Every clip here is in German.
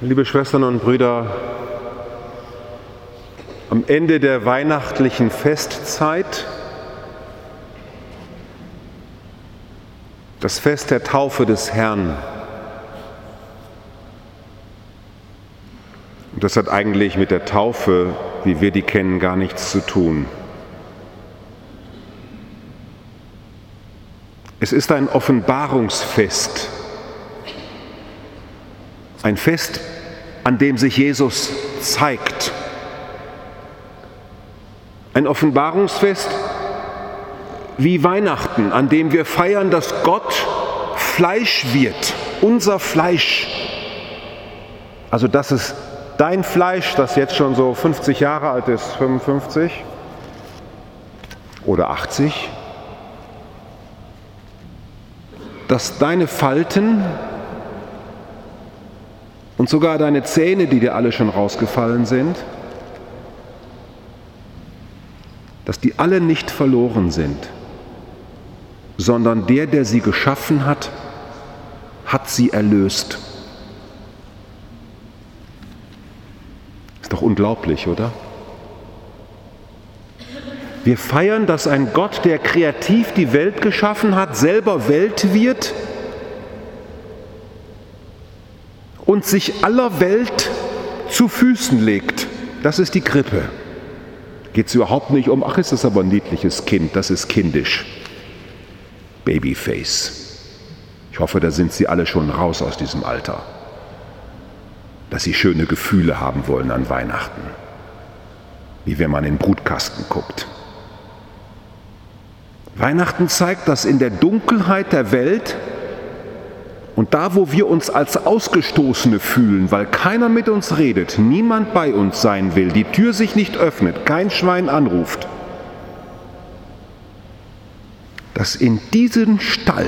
Liebe Schwestern und Brüder, am Ende der weihnachtlichen Festzeit, das Fest der Taufe des Herrn, und das hat eigentlich mit der Taufe, wie wir die kennen, gar nichts zu tun. Es ist ein Offenbarungsfest ein Fest, an dem sich Jesus zeigt. Ein Offenbarungsfest wie Weihnachten, an dem wir feiern, dass Gott Fleisch wird, unser Fleisch. Also das ist dein Fleisch, das jetzt schon so 50 Jahre alt ist, 55 oder 80, dass deine Falten und sogar deine Zähne, die dir alle schon rausgefallen sind, dass die alle nicht verloren sind, sondern der, der sie geschaffen hat, hat sie erlöst. Ist doch unglaublich, oder? Wir feiern, dass ein Gott, der kreativ die Welt geschaffen hat, selber Welt wird und sich aller Welt zu Füßen legt. Das ist die Krippe. Geht es überhaupt nicht um, ach, ist das aber ein niedliches Kind, das ist kindisch. Babyface. Ich hoffe, da sind Sie alle schon raus aus diesem Alter, dass Sie schöne Gefühle haben wollen an Weihnachten, wie wenn man in Brutkasten guckt. Weihnachten zeigt, dass in der Dunkelheit der Welt und da, wo wir uns als Ausgestoßene fühlen, weil keiner mit uns redet, niemand bei uns sein will, die Tür sich nicht öffnet, kein Schwein anruft, dass in diesen Stall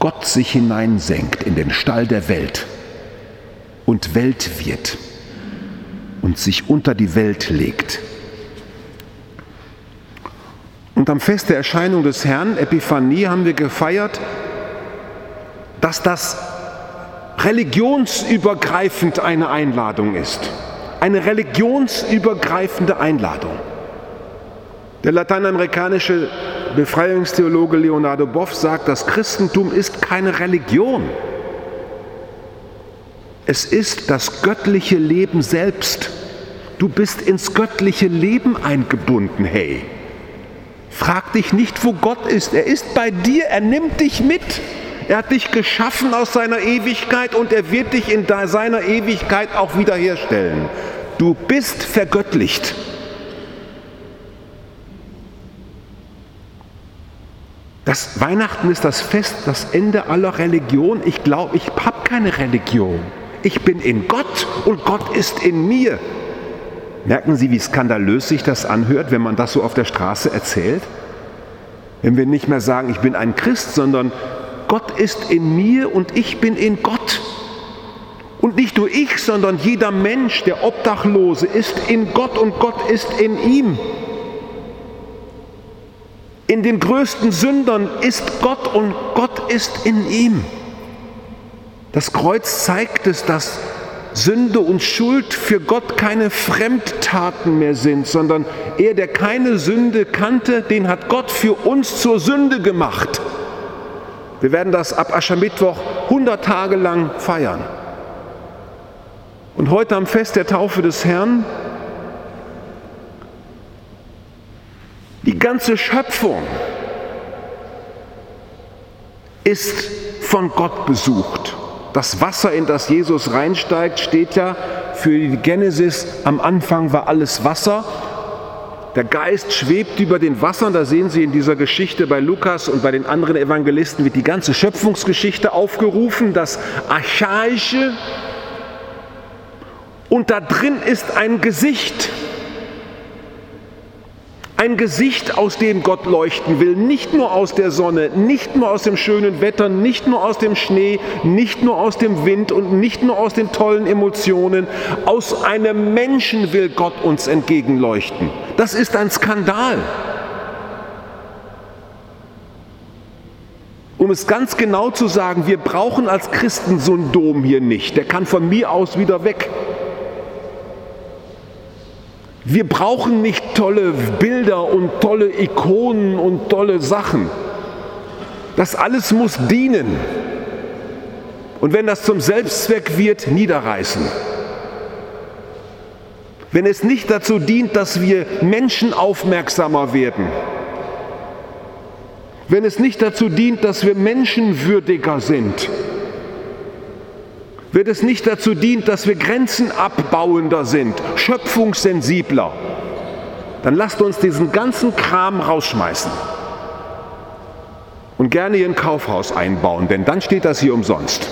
Gott sich hineinsenkt in den Stall der Welt und Welt wird und sich unter die Welt legt. Und am Fest der Erscheinung des Herrn, Epiphanie, haben wir gefeiert, dass das religionsübergreifend eine Einladung ist. Eine religionsübergreifende Einladung. Der lateinamerikanische Befreiungstheologe Leonardo Boff sagt, das Christentum ist keine Religion. Es ist das göttliche Leben selbst. Du bist ins göttliche Leben eingebunden, hey. Frag dich nicht, wo Gott ist. Er ist bei dir, er nimmt dich mit. Er hat dich geschaffen aus seiner Ewigkeit und er wird dich in seiner Ewigkeit auch wiederherstellen. Du bist vergöttlicht. Das Weihnachten ist das Fest, das Ende aller Religion. Ich glaube, ich habe keine Religion. Ich bin in Gott und Gott ist in mir. Merken Sie, wie skandalös sich das anhört, wenn man das so auf der Straße erzählt? Wenn wir nicht mehr sagen, ich bin ein Christ, sondern Gott ist in mir und ich bin in Gott. Und nicht nur ich, sondern jeder Mensch, der Obdachlose, ist in Gott und Gott ist in ihm. In den größten Sündern ist Gott und Gott ist in ihm. Das Kreuz zeigt es, dass Sünde und Schuld für Gott keine Fremdtaten mehr sind, sondern er, der keine Sünde kannte, den hat Gott für uns zur Sünde gemacht. Wir werden das ab Aschermittwoch 100 Tage lang feiern. Und heute am Fest der Taufe des Herrn, die ganze Schöpfung ist von Gott besucht. Das Wasser, in das Jesus reinsteigt, steht ja für die Genesis, am Anfang war alles Wasser der Geist schwebt über den Wassern, da sehen Sie in dieser Geschichte bei Lukas und bei den anderen Evangelisten wird die ganze Schöpfungsgeschichte aufgerufen, das Archaische. Und da drin ist ein Gesicht, ein Gesicht, aus dem Gott leuchten will, nicht nur aus der Sonne, nicht nur aus dem schönen Wetter, nicht nur aus dem Schnee, nicht nur aus dem Wind und nicht nur aus den tollen Emotionen. Aus einem Menschen will Gott uns entgegenleuchten. Das ist ein Skandal. Um es ganz genau zu sagen, wir brauchen als Christen so einen Dom hier nicht. Der kann von mir aus wieder weg. Wir brauchen nicht tolle Bilder und tolle Ikonen und tolle Sachen. Das alles muss dienen. Und wenn das zum Selbstzweck wird, niederreißen. Wenn es nicht dazu dient, dass wir Menschen aufmerksamer werden. Wenn es nicht dazu dient, dass wir menschenwürdiger sind. Wenn es nicht dazu dient, dass wir Grenzen abbauender sind, schöpfungssensibler, dann lasst uns diesen ganzen Kram rausschmeißen und gerne hier ein Kaufhaus einbauen, denn dann steht das hier umsonst.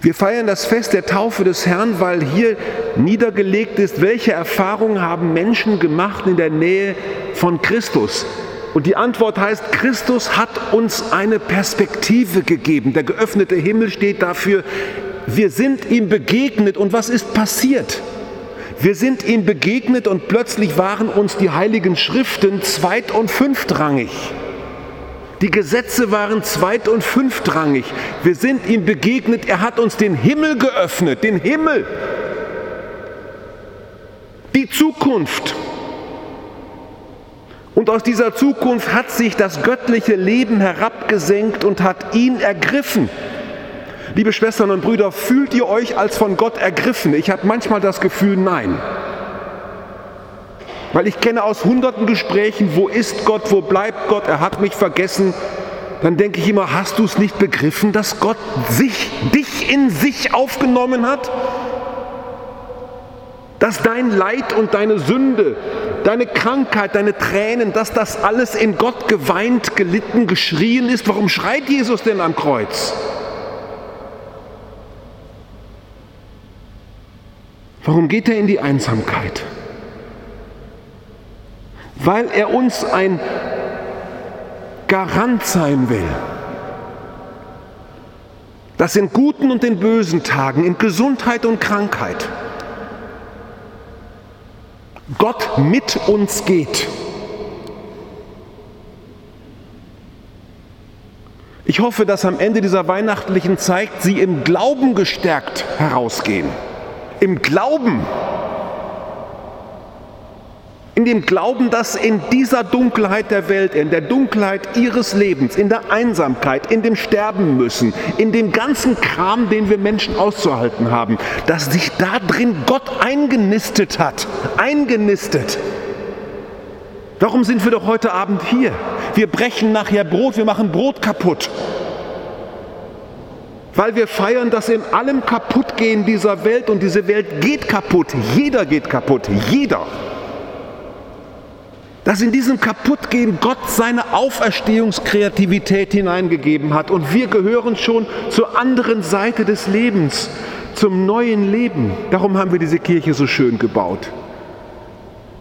Wir feiern das Fest der Taufe des Herrn, weil hier niedergelegt ist, welche Erfahrungen haben Menschen gemacht in der Nähe von Christus. Und die Antwort heißt, Christus hat uns eine Perspektive gegeben. Der geöffnete Himmel steht dafür, wir sind ihm begegnet. Und was ist passiert? Wir sind ihm begegnet und plötzlich waren uns die heiligen Schriften zweit- und fünftrangig. Die Gesetze waren zweit- und fünftrangig. Wir sind ihm begegnet, er hat uns den Himmel geöffnet, den Himmel, die Zukunft. Und aus dieser Zukunft hat sich das göttliche Leben herabgesenkt und hat ihn ergriffen. Liebe Schwestern und Brüder, fühlt ihr euch als von Gott ergriffen? Ich habe manchmal das Gefühl, nein. Weil ich kenne aus hunderten Gesprächen, wo ist Gott, wo bleibt Gott, er hat mich vergessen. Dann denke ich immer, hast du es nicht begriffen, dass Gott sich, dich in sich aufgenommen hat? Dass dein Leid und deine Sünde, deine Krankheit, deine Tränen, dass das alles in Gott geweint, gelitten, geschrien ist. Warum schreit Jesus denn am Kreuz? Warum geht er in die Einsamkeit? weil er uns ein Garant sein will, dass in guten und in bösen Tagen, in Gesundheit und Krankheit, Gott mit uns geht. Ich hoffe, dass am Ende dieser weihnachtlichen Zeit Sie im Glauben gestärkt herausgehen. Im Glauben in dem Glauben, dass in dieser Dunkelheit der Welt, in der Dunkelheit ihres Lebens, in der Einsamkeit, in dem Sterben müssen, in dem ganzen Kram, den wir Menschen auszuhalten haben, dass sich da drin Gott eingenistet hat, eingenistet. Darum sind wir doch heute Abend hier. Wir brechen nachher Brot, wir machen Brot kaputt. Weil wir feiern, dass in allem Kaputtgehen dieser Welt und diese Welt geht kaputt. Jeder geht kaputt. Jeder dass in diesem Kaputtgehen Gott seine Auferstehungskreativität hineingegeben hat. Und wir gehören schon zur anderen Seite des Lebens, zum neuen Leben. Darum haben wir diese Kirche so schön gebaut.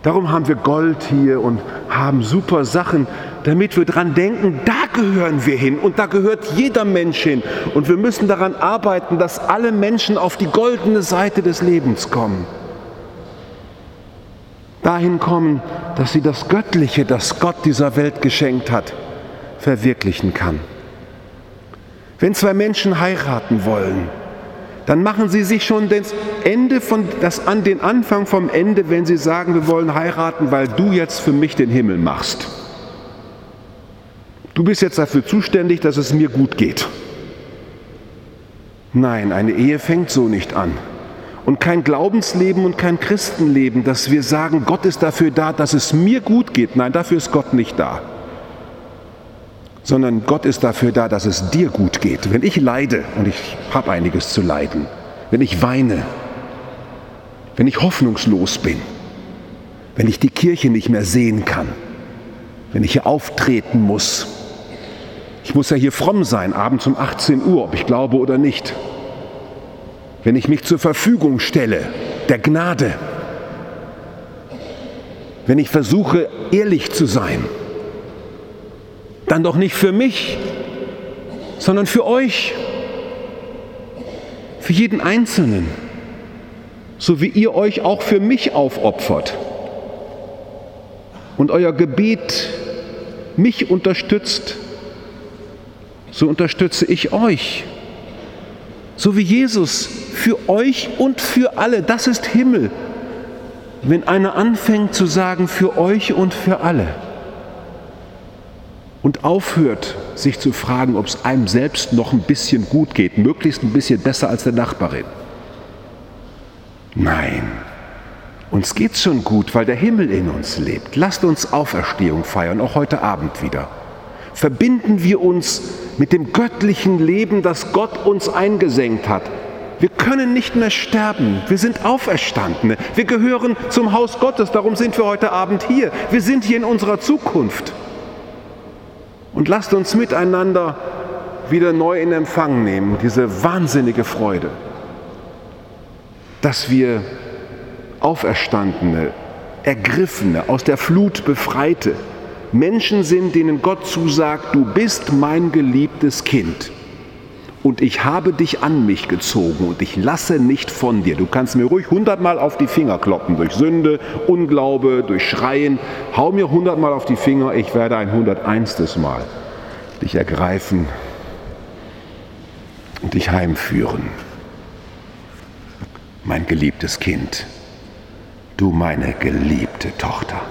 Darum haben wir Gold hier und haben super Sachen, damit wir dran denken, da gehören wir hin und da gehört jeder Mensch hin. Und wir müssen daran arbeiten, dass alle Menschen auf die goldene Seite des Lebens kommen dahin kommen, dass sie das Göttliche, das Gott dieser Welt geschenkt hat, verwirklichen kann. Wenn zwei Menschen heiraten wollen, dann machen sie sich schon das Ende von, das an den Anfang vom Ende, wenn sie sagen, wir wollen heiraten, weil du jetzt für mich den Himmel machst. Du bist jetzt dafür zuständig, dass es mir gut geht. Nein, eine Ehe fängt so nicht an und kein Glaubensleben und kein Christenleben, dass wir sagen, Gott ist dafür da, dass es mir gut geht. Nein, dafür ist Gott nicht da. Sondern Gott ist dafür da, dass es dir gut geht. Wenn ich leide, und ich habe einiges zu leiden, wenn ich weine, wenn ich hoffnungslos bin, wenn ich die Kirche nicht mehr sehen kann, wenn ich hier auftreten muss, ich muss ja hier fromm sein, abends um 18 Uhr, ob ich glaube oder nicht wenn ich mich zur Verfügung stelle, der Gnade, wenn ich versuche, ehrlich zu sein, dann doch nicht für mich, sondern für euch, für jeden Einzelnen, so wie ihr euch auch für mich aufopfert. und euer Gebet mich unterstützt, so unterstütze ich euch. So wie Jesus für euch und für alle, das ist Himmel. Wenn einer anfängt zu sagen, für euch und für alle und aufhört, sich zu fragen, ob es einem selbst noch ein bisschen gut geht, möglichst ein bisschen besser als der Nachbarin. Nein, uns geht's schon gut, weil der Himmel in uns lebt. Lasst uns Auferstehung feiern, auch heute Abend wieder. Verbinden wir uns mit dem göttlichen Leben, das Gott uns eingesenkt hat. Wir können nicht mehr sterben. Wir sind Auferstandene. Wir gehören zum Haus Gottes. Darum sind wir heute Abend hier. Wir sind hier in unserer Zukunft. Und lasst uns miteinander wieder neu in Empfang nehmen, diese wahnsinnige Freude, dass wir Auferstandene, Ergriffene, aus der Flut Befreite, Menschen sind, denen Gott zusagt, du bist mein geliebtes Kind und ich habe dich an mich gezogen und ich lasse nicht von dir. Du kannst mir ruhig hundertmal auf die Finger kloppen, durch Sünde, Unglaube, durch Schreien. Hau mir hundertmal auf die Finger, ich werde ein hunderteinstes Mal dich ergreifen und dich heimführen. Mein geliebtes Kind du meine geliebte Tochter,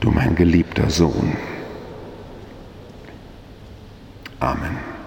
du mein geliebter Sohn. Amen.